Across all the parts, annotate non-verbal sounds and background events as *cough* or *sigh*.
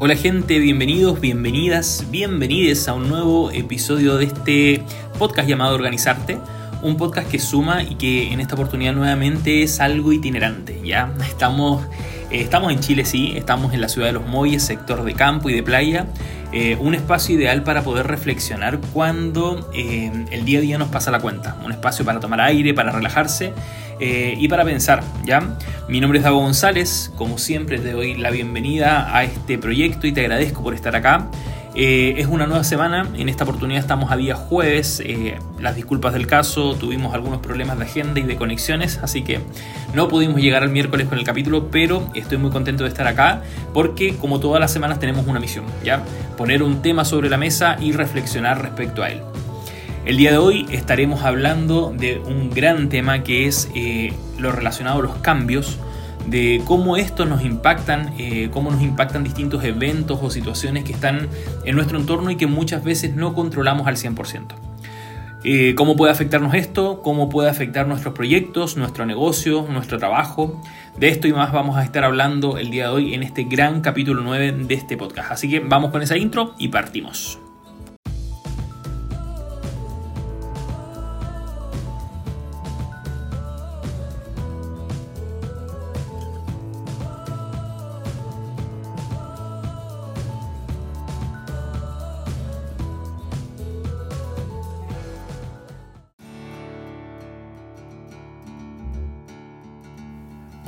Hola gente, bienvenidos, bienvenidas, bienvenides a un nuevo episodio de este podcast llamado Organizarte. Un podcast que suma y que en esta oportunidad nuevamente es algo itinerante. Ya estamos, eh, estamos en Chile, sí, estamos en la ciudad de Los Molles, sector de campo y de playa. Eh, un espacio ideal para poder reflexionar cuando eh, el día a día nos pasa la cuenta. Un espacio para tomar aire, para relajarse eh, y para pensar, ¿ya? Mi nombre es Dago González, como siempre te doy la bienvenida a este proyecto y te agradezco por estar acá. Eh, es una nueva semana, en esta oportunidad estamos a día jueves, eh, las disculpas del caso, tuvimos algunos problemas de agenda y de conexiones, así que no pudimos llegar al miércoles con el capítulo, pero estoy muy contento de estar acá porque como todas las semanas tenemos una misión, ¿ya? Poner un tema sobre la mesa y reflexionar respecto a él. El día de hoy estaremos hablando de un gran tema que es eh, lo relacionado a los cambios, de cómo estos nos impactan, eh, cómo nos impactan distintos eventos o situaciones que están en nuestro entorno y que muchas veces no controlamos al 100%. Eh, ¿Cómo puede afectarnos esto? ¿Cómo puede afectar nuestros proyectos, nuestro negocio, nuestro trabajo? De esto y más vamos a estar hablando el día de hoy en este gran capítulo 9 de este podcast. Así que vamos con esa intro y partimos.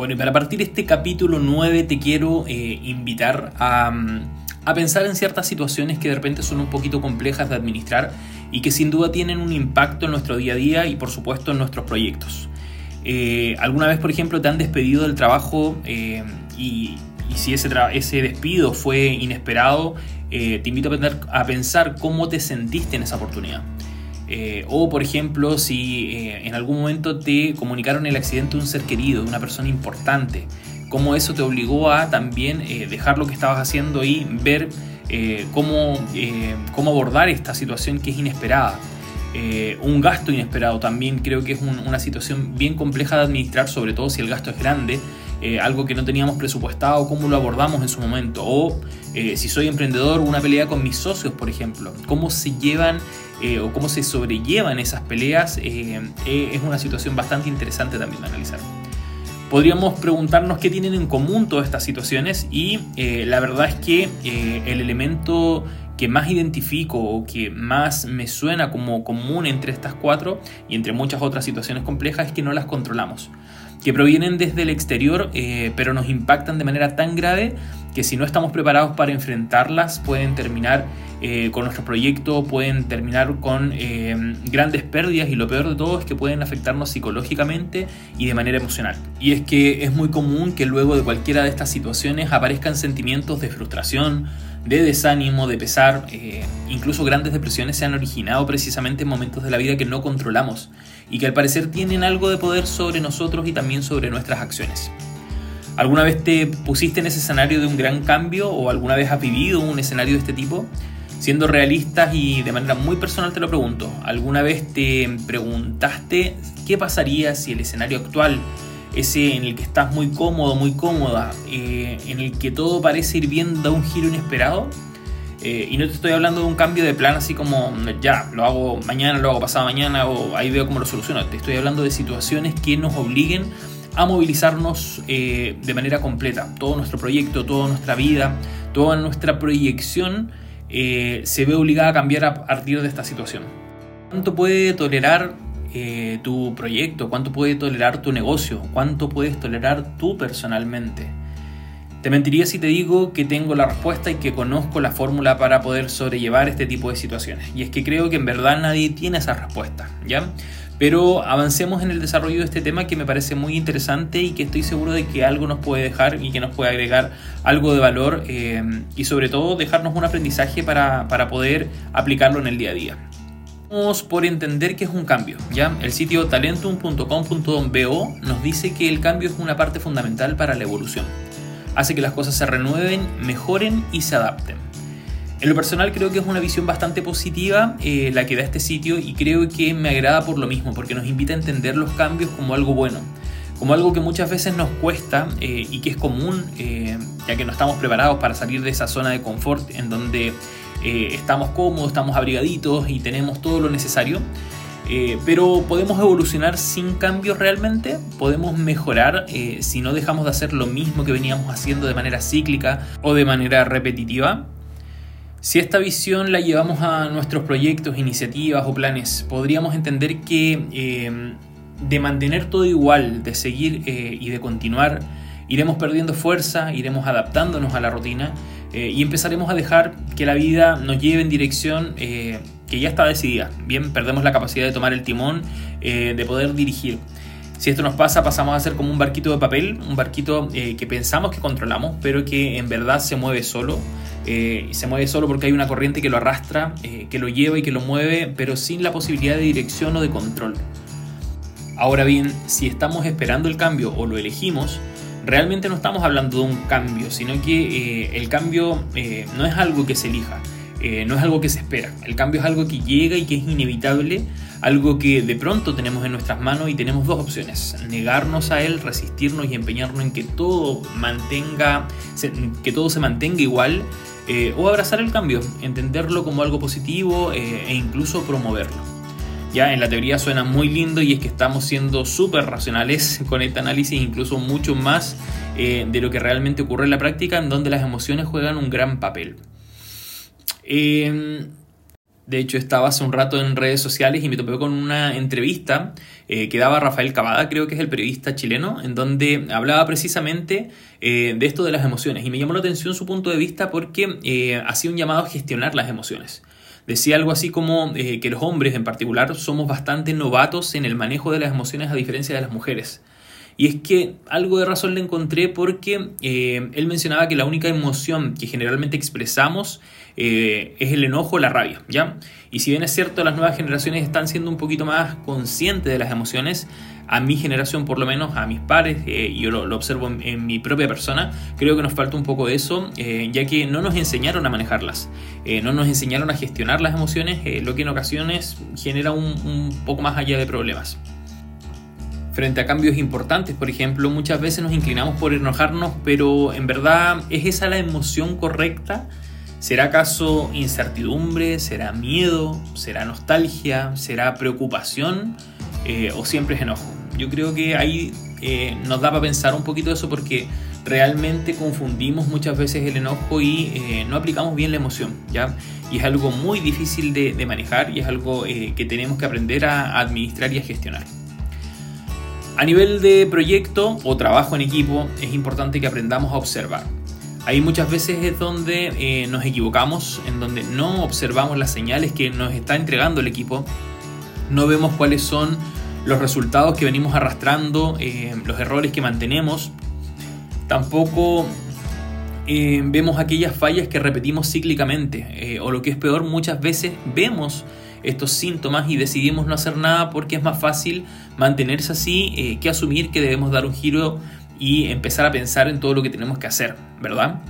Bueno, y para partir este capítulo 9 te quiero eh, invitar a, mm, a, pensar en ciertas situaciones que de repente son un poquito complejas de administrar y que sin duda tienen un impacto en nuestro día a día y por supuesto en nuestros proyectos. Eh, ¿Alguna vez, por ejemplo, te han despedido del trabajo eh, y, si ese, ese, despido fue inesperado? te invito a pensar cómo te sentiste en esa oportunidad. Eh, o, por ejemplo, si eh, en algún momento te comunicaron el accidente de un ser querido, de una persona importante, cómo eso te obligó a también eh, dejar lo que estabas haciendo y ver cómo, cómo abordar esta situación que es inesperada. un gasto inesperado también creo que es una situación bien compleja de administrar, sobre todo si el gasto es grande, algo que no teníamos presupuestado, cómo lo abordamos en su momento. O si soy emprendedor, una pelea con mis socios, por ejemplo, cómo se llevan eh, o cómo se sobrellevan esas peleas eh, eh, es una situación bastante interesante también de analizar. Podríamos preguntarnos qué tienen en común todas estas situaciones y la verdad es que el elemento que más identifico o que más me suena como común entre estas cuatro y entre muchas otras situaciones complejas es que no las controlamos, que provienen desde el exterior pero nos impactan de manera tan grave que si no estamos preparados para enfrentarlas pueden terminar eh, con nuestro proyecto, pueden terminar con eh, grandes pérdidas y lo peor de todo es que pueden afectarnos psicológicamente y de manera emocional. Y es que es muy común que luego de cualquiera de estas situaciones aparezcan sentimientos de frustración, de desánimo, de pesar, eh, incluso grandes depresiones se han originado precisamente en momentos de la vida que no controlamos y que al parecer tienen algo de poder sobre nosotros y también sobre nuestras acciones. ¿Alguna vez te pusiste en ese escenario de un gran cambio o alguna vez has vivido un escenario de este tipo? Siendo realistas y de manera muy personal te lo pregunto, ¿alguna vez te preguntaste qué pasaría si el escenario actual, ese en el que estás muy cómodo, muy cómoda, eh, en el que todo parece ir bien, da un giro inesperado? Eh, y no te estoy hablando de un cambio de plan así como ya, lo hago mañana, lo hago pasado mañana o ahí veo cómo lo soluciono. Te estoy hablando de situaciones que nos obliguen a movilizarnos eh, de manera completa. Todo nuestro proyecto, toda nuestra vida, toda nuestra proyección eh, se ve obligada a cambiar a partir de esta situación. ¿Cuánto puede tolerar eh, tu proyecto? ¿Cuánto puede tolerar tu negocio? ¿Cuánto puedes tolerar tú personalmente? Te mentiría si te digo que tengo la respuesta y que conozco la fórmula para poder sobrellevar este tipo de situaciones. Y es que creo que en verdad nadie tiene esa respuesta, ¿ya? Pero avancemos en el desarrollo de este tema que me parece muy interesante y que estoy seguro de que algo nos puede dejar y que nos puede agregar algo de valor eh, y sobre todo dejarnos un aprendizaje para, para poder aplicarlo en el día a día. Por entender que es un cambio. ¿ya? El sitio talentum.com.bo nos dice que el cambio es una parte fundamental para la evolución. Hace que las cosas se renueven, mejoren y se adapten. En lo personal creo que es una visión bastante positiva eh, la que da este sitio y creo que me agrada por lo mismo, porque nos invita a entender los cambios como algo bueno, como algo que muchas veces nos cuesta y que es común, ya que no estamos preparados para salir de esa zona de confort en donde estamos cómodos, estamos abrigaditos y tenemos todo lo necesario. Eh, pero podemos evolucionar sin cambios realmente, podemos mejorar eh, si no dejamos de hacer lo mismo que veníamos haciendo de manera cíclica o de manera repetitiva. Si esta visión la llevamos a nuestros proyectos, iniciativas o planes, podríamos entender que eh, de mantener todo igual, de seguir y de continuar, iremos perdiendo fuerza, iremos adaptándonos a la rutina y empezaremos a dejar que la vida nos lleve en dirección que ya está decidida. Bien, perdemos la capacidad de tomar el timón, eh, de poder dirigir. Si esto nos pasa, pasamos a ser como un barquito de papel, un barquito eh, que pensamos que controlamos, pero que en verdad se mueve solo. Eh, se mueve solo porque hay una corriente que lo arrastra, que lo lleva y que lo mueve, pero sin la posibilidad de dirección o de control. Ahora bien, si estamos esperando el cambio o lo elegimos, realmente no estamos hablando de un cambio, sino que el cambio no es algo que se elija, eh, no es algo que se espera. El cambio es algo que llega y que es inevitable, algo que de pronto tenemos en nuestras manos y tenemos dos opciones, negarnos a él, resistirnos y empeñarnos en que todo mantenga, que todo se mantenga igual, eh, o abrazar el cambio, entenderlo como algo positivo eh, e incluso promoverlo. Ya en la teoría suena muy lindo y es que estamos siendo súper racionales *laughs* con este análisis, incluso mucho más de lo que realmente ocurre en la práctica, en donde las emociones juegan un gran papel. Em, de hecho, estaba hace un rato en redes sociales y me topé con una entrevista eh, que daba Rafael Cavada, creo que es el periodista chileno, en donde hablaba precisamente eh, de esto de las emociones. Y me llamó la atención su punto de vista porque eh, hacía un llamado a gestionar las emociones. Decía algo así como que los hombres en particular somos bastante novatos en el manejo de las emociones a diferencia de las mujeres. Y es que algo de razón le encontré porque él mencionaba que la única emoción que generalmente expresamos eh, es el enojo o la rabia, ¿ya? Y si bien es cierto, las nuevas generaciones están siendo un poquito más conscientes de las emociones, a mi generación por lo menos, a mis pares, eh, yo lo, observo en, mi propia persona, creo que nos falta un poco de eso, eh, ya que no nos enseñaron a manejarlas, no nos enseñaron a gestionar las emociones, lo que en ocasiones genera un poco más allá de problemas. Frente a cambios importantes, por ejemplo, muchas veces nos inclinamos por enojarnos, pero en verdad es esa la emoción correcta ¿Será acaso incertidumbre? ¿Será miedo? ¿Será nostalgia? ¿Será preocupación? Eh, ¿O siempre es enojo? Yo creo que ahí eh, nos da para pensar un poquito eso porque realmente confundimos muchas veces el enojo y eh, no aplicamos bien la emoción, ¿ya? Y es algo muy difícil de, de manejar y es algo que tenemos que aprender a administrar y a gestionar. A nivel de proyecto o trabajo en equipo, es importante que aprendamos a observar. Ahí muchas veces es donde eh, nos equivocamos, en donde no observamos las señales que nos está entregando el equipo, no vemos cuáles son los resultados que venimos arrastrando, eh, los errores que mantenemos, tampoco eh, vemos aquellas fallas que repetimos cíclicamente, o lo que es peor, muchas veces vemos estos síntomas y decidimos no hacer nada porque es más fácil mantenerse así que asumir que debemos dar un giro y empezar a pensar en todo lo que tenemos que hacer, ¿verdad?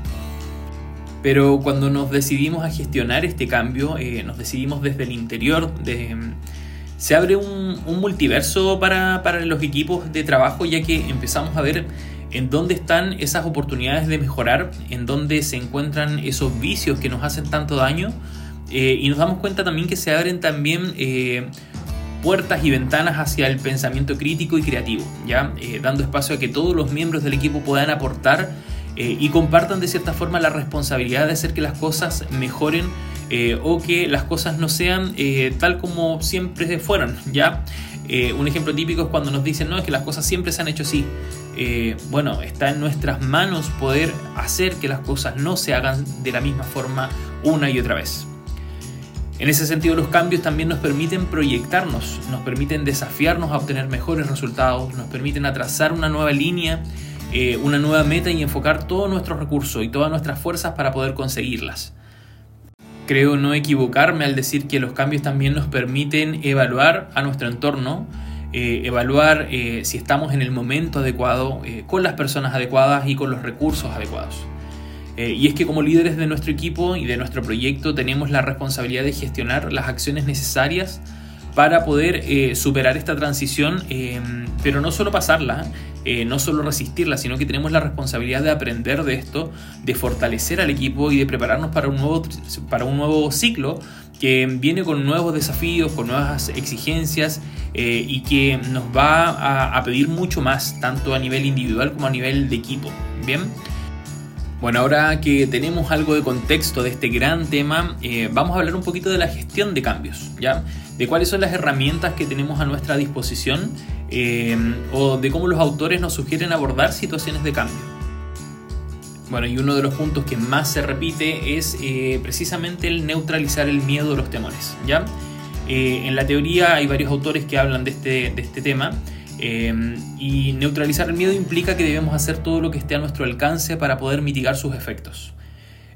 Pero cuando nos decidimos a gestionar este cambio, eh, nos decidimos desde el interior, de, se abre un, multiverso para, para, los equipos de trabajo, ya que empezamos a ver en dónde están esas oportunidades de mejorar, en dónde se encuentran esos vicios que nos hacen tanto daño, eh, y nos damos cuenta también que se abren también eh, puertas y ventanas hacia el pensamiento crítico y creativo, ¿ya? Eh, dando espacio a que todos los miembros del equipo puedan aportar y compartan de cierta forma la responsabilidad de hacer que las cosas mejoren o que las cosas no sean tal como siempre fueron, ¿ya? un ejemplo típico es cuando nos dicen, no, es que las cosas siempre se han hecho así. bueno, está en nuestras manos poder hacer que las cosas no se hagan de la misma forma una y otra vez. En ese sentido, los cambios también nos permiten proyectarnos, nos permiten desafiarnos a obtener mejores resultados, nos permiten atrasar una nueva línea, eh, una nueva meta y enfocar todos nuestros recursos y todas nuestras fuerzas para poder conseguirlas. Creo no equivocarme al decir que los cambios también nos permiten evaluar a nuestro entorno, eh, evaluar eh, si estamos en el momento adecuado, con las personas adecuadas y con los recursos adecuados. Eh, y es que como líderes de nuestro equipo y de nuestro proyecto tenemos la responsabilidad de gestionar las acciones necesarias para poder eh, superar esta transición, em, pero no solo pasarla, eh, no solo resistirla, sino que tenemos la responsabilidad de aprender de esto, de fortalecer al equipo y de prepararnos para un nuevo, para un nuevo ciclo que viene con nuevos desafíos, con nuevas exigencias eh, y que nos va a, a pedir mucho más, tanto a nivel individual como a nivel de equipo. Bien. Bueno, ahora que tenemos algo de contexto de este gran tema, eh, vamos a hablar un poquito de la gestión de cambios, ¿ya? De cuáles son las herramientas que tenemos a nuestra disposición eh, o de cómo los autores nos sugieren abordar situaciones de cambio. Bueno, y uno de los puntos que más se repite es eh, precisamente el neutralizar el miedo o los temores, ¿ya? en la teoría hay varios autores que hablan de este, de este tema. Em, y neutralizar el miedo implica que debemos hacer todo lo que esté a nuestro alcance para poder mitigar sus efectos.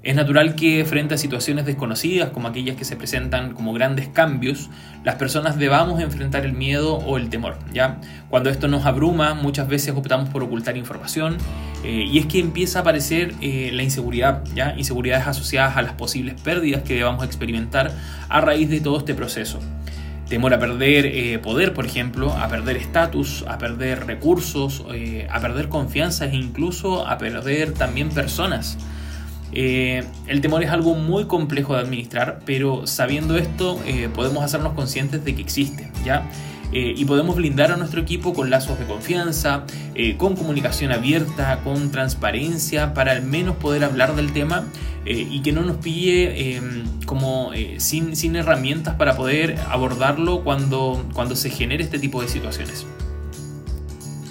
Es natural que frente a situaciones desconocidas como aquellas que se presentan como grandes cambios, las personas debamos enfrentar el miedo o el temor. ¿ya? Cuando esto nos abruma, muchas veces optamos por ocultar información eh, y es que empieza a aparecer eh, la inseguridad, ¿ya? inseguridades asociadas a las posibles pérdidas que debamos experimentar a raíz de todo este proceso temor a perder eh, poder, por ejemplo, a perder estatus, a perder recursos, eh, a perder confianza e incluso a perder también personas. Eh, el temor es algo muy complejo de administrar, pero sabiendo esto podemos hacernos conscientes de que existe, ¿ya? y podemos blindar a nuestro equipo con lazos de confianza, con comunicación abierta, con transparencia, para al menos poder hablar del tema eh, y que no nos pille em, como eh, sin, sin, herramientas para poder abordarlo cuando, cuando se genere este tipo de situaciones.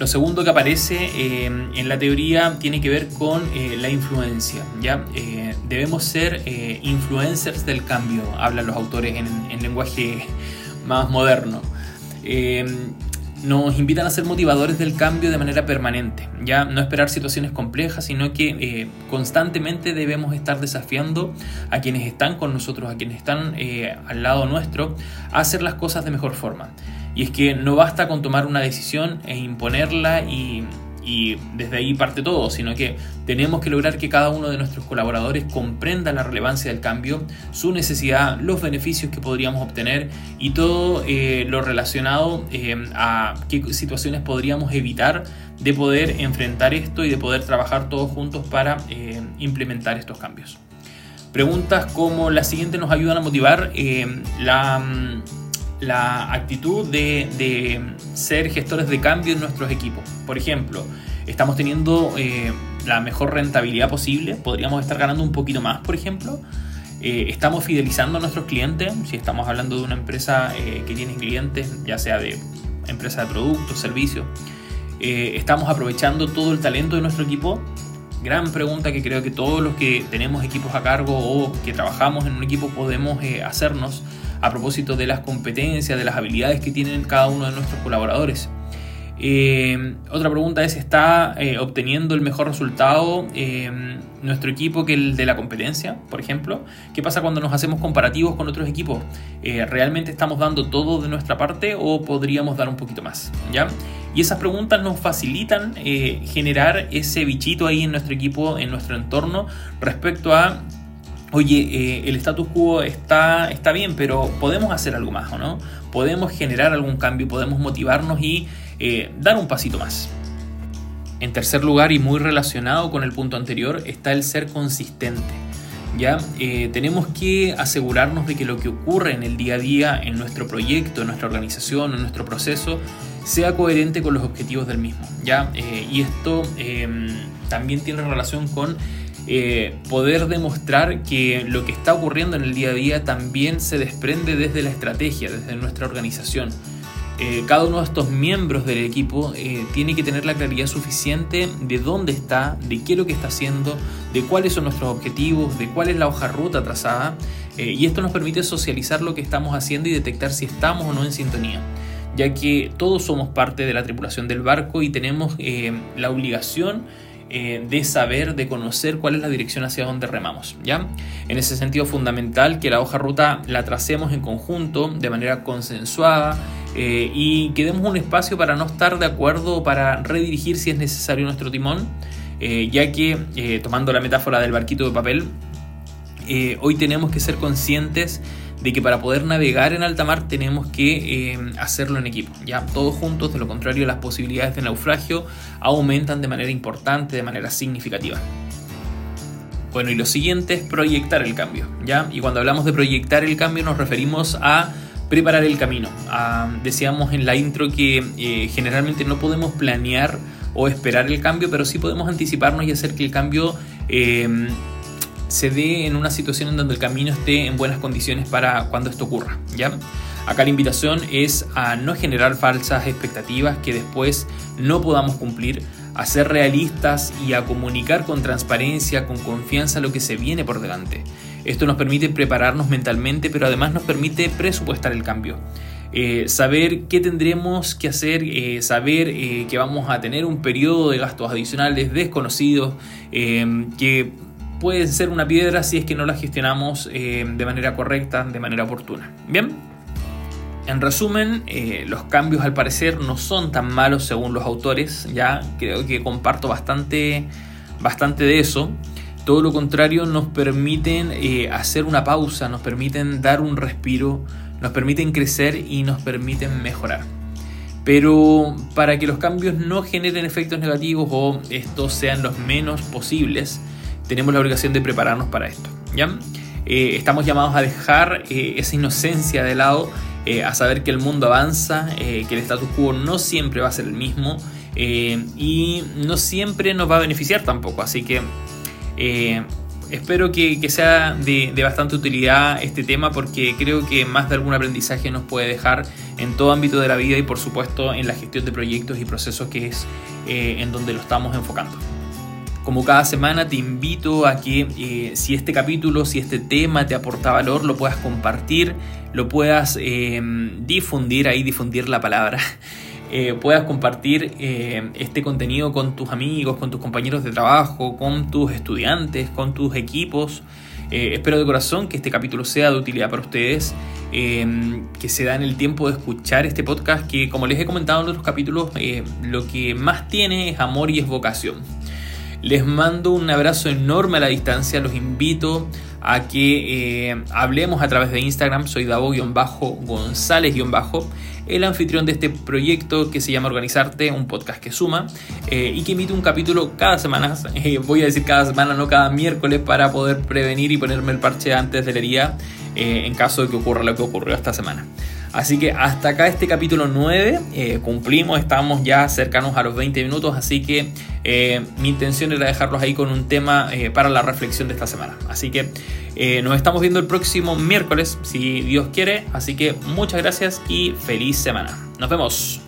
Lo segundo que aparece em, en la teoría tiene que ver con eh, la influencia. ¿ya? debemos ser influencers del cambio, hablan los autores en, en lenguaje *laughs* más moderno. Nos invitan a ser motivadores del cambio de manera permanente, ya no esperar situaciones complejas, sino que eh, constantemente debemos estar desafiando a quienes están con nosotros, a quienes están eh, al lado nuestro, a hacer las cosas de mejor forma. Y es que no basta con tomar una decisión e imponerla y y desde ahí parte todo, sino que tenemos que lograr que cada uno de nuestros colaboradores comprenda la relevancia del cambio, su necesidad, los beneficios que podríamos obtener y todo eh, lo relacionado eh, a qué situaciones podríamos evitar de poder enfrentar esto y de poder trabajar todos juntos para eh, implementar estos cambios. Preguntas como la siguiente nos ayudan a motivar la la actitud de, ser gestores de cambio en nuestros equipos. Por ejemplo, estamos teniendo eh, la mejor rentabilidad posible, podríamos estar ganando un poquito más, por ejemplo. Eh, estamos fidelizando a nuestros clientes, si estamos hablando de una empresa eh, que tiene clientes, ya sea de empresa de productos, servicios. estamos aprovechando todo el talento de nuestro equipo. Gran pregunta que creo que todos los que tenemos equipos a cargo o que trabajamos en un equipo podemos hacernos a propósito de las competencias, de las habilidades que tienen cada uno de nuestros colaboradores. Eh, otra pregunta es, ¿está eh, obteniendo el mejor resultado eh, nuestro equipo que el de la competencia, por ejemplo? ¿Qué pasa cuando nos hacemos comparativos con otros equipos? ¿Realmente estamos dando todo de nuestra parte o podríamos dar un poquito más? ¿ya? Y esas preguntas nos facilitan generar ese bichito ahí en nuestro equipo, en nuestro entorno, respecto a oye, eh, el status quo está, está bien, pero podemos hacer algo más, ¿o no? Podemos generar algún cambio, podemos motivarnos y eh, dar un pasito más. En tercer lugar, y muy relacionado con el punto anterior, está el ser consistente. ¿ya? Eh, tenemos que asegurarnos de que lo que ocurre en el día a día, en nuestro proyecto, en nuestra organización, en nuestro proceso, sea coherente con los objetivos del mismo. ¿ya? y esto también tiene relación con eh, poder demostrar que lo que está ocurriendo en el día a día también se desprende desde la estrategia, desde nuestra organización. Eh, cada uno de estos miembros del equipo eh, tiene que tener la claridad suficiente de dónde está, de qué es lo que está haciendo, de cuáles son nuestros objetivos, de cuál es la hoja ruta trazada. y esto nos permite socializar lo que estamos haciendo y detectar si estamos o no en sintonía ya que todos somos parte de la tripulación del barco y tenemos la obligación eh, de saber, de conocer cuál es la dirección hacia donde remamos. ¿ya? En ese sentido fundamental que la hoja ruta la tracemos en conjunto, de manera consensuada, eh, y que demos un espacio para no estar de acuerdo para redirigir si es necesario nuestro timón, eh, ya que, tomando la metáfora del barquito de papel, eh, hoy tenemos que ser conscientes de que para poder navegar en alta mar tenemos que eh, hacerlo en equipo, ya todos juntos, de lo contrario las posibilidades de naufragio aumentan de manera importante, de manera significativa. Bueno, y lo siguiente es proyectar el cambio, ¿ya? Y cuando hablamos de proyectar el cambio nos referimos a preparar el camino. Ah, decíamos en la intro que eh, generalmente no podemos planear o esperar el cambio, pero sí podemos anticiparnos y hacer que el cambio se dé en una situación en donde el camino esté en buenas condiciones para cuando esto ocurra. ¿ya? Acá la invitación es a no generar falsas expectativas que después no podamos cumplir, a ser realistas y a comunicar con transparencia, con confianza lo que se viene por delante. Esto nos permite prepararnos mentalmente, pero además nos permite presupuestar el cambio. Eh, saber qué tendremos que hacer, eh, saber eh, que vamos a tener un periodo de gastos adicionales desconocidos, que puede ser una piedra si es que no la gestionamos de manera correcta, de manera oportuna. Bien. En resumen, los cambios al parecer no son tan malos según los autores, ya creo que comparto bastante, bastante de eso. Todo lo contrario, nos permiten hacer una pausa, nos permiten dar un respiro, nos permiten crecer y nos permiten mejorar. Pero para que los cambios no generen efectos negativos o estos sean los menos posibles, tenemos la obligación de prepararnos para esto. Eh, estamos llamados a dejar eh, esa inocencia de lado, eh, a saber que el mundo avanza, que el status quo no siempre va a ser el mismo y no siempre nos va a beneficiar tampoco. Así que espero que, sea de, bastante utilidad este tema porque creo que más de algún aprendizaje nos puede dejar en todo ámbito de la vida y por supuesto en la gestión de proyectos y procesos que es en donde lo estamos enfocando. Como cada semana te invito a que eh, si este capítulo, si este tema te aporta valor, lo puedas compartir, lo puedas eh, difundir, ahí difundir la palabra, *laughs* eh, puedas compartir eh, este contenido con tus amigos, con tus compañeros de trabajo, con tus estudiantes, con tus equipos. Eh, espero de corazón que este capítulo sea de utilidad para ustedes, que se dan el tiempo de escuchar este podcast, que como les he comentado en otros capítulos, lo que más tiene es amor y es vocación. Les mando un abrazo enorme a la distancia, los invito a que hablemos a través de Instagram, soy Davo-González- el anfitrión de este proyecto que se llama Organizarte, un podcast que suma eh, y que emite un capítulo cada semana. *laughs* Eh, voy a decir cada semana, no cada miércoles, para poder prevenir y ponerme el parche antes de la herida eh, en caso de que ocurra lo que ocurrió esta semana. Así que hasta acá este capítulo 9, cumplimos, estamos ya cercanos a los 20 minutos, así que mi intención era dejarlos ahí con un tema para la reflexión de esta semana. Así que eh, nos estamos viendo el próximo miércoles, si Dios quiere. Así que muchas gracias y feliz semana. Nos vemos.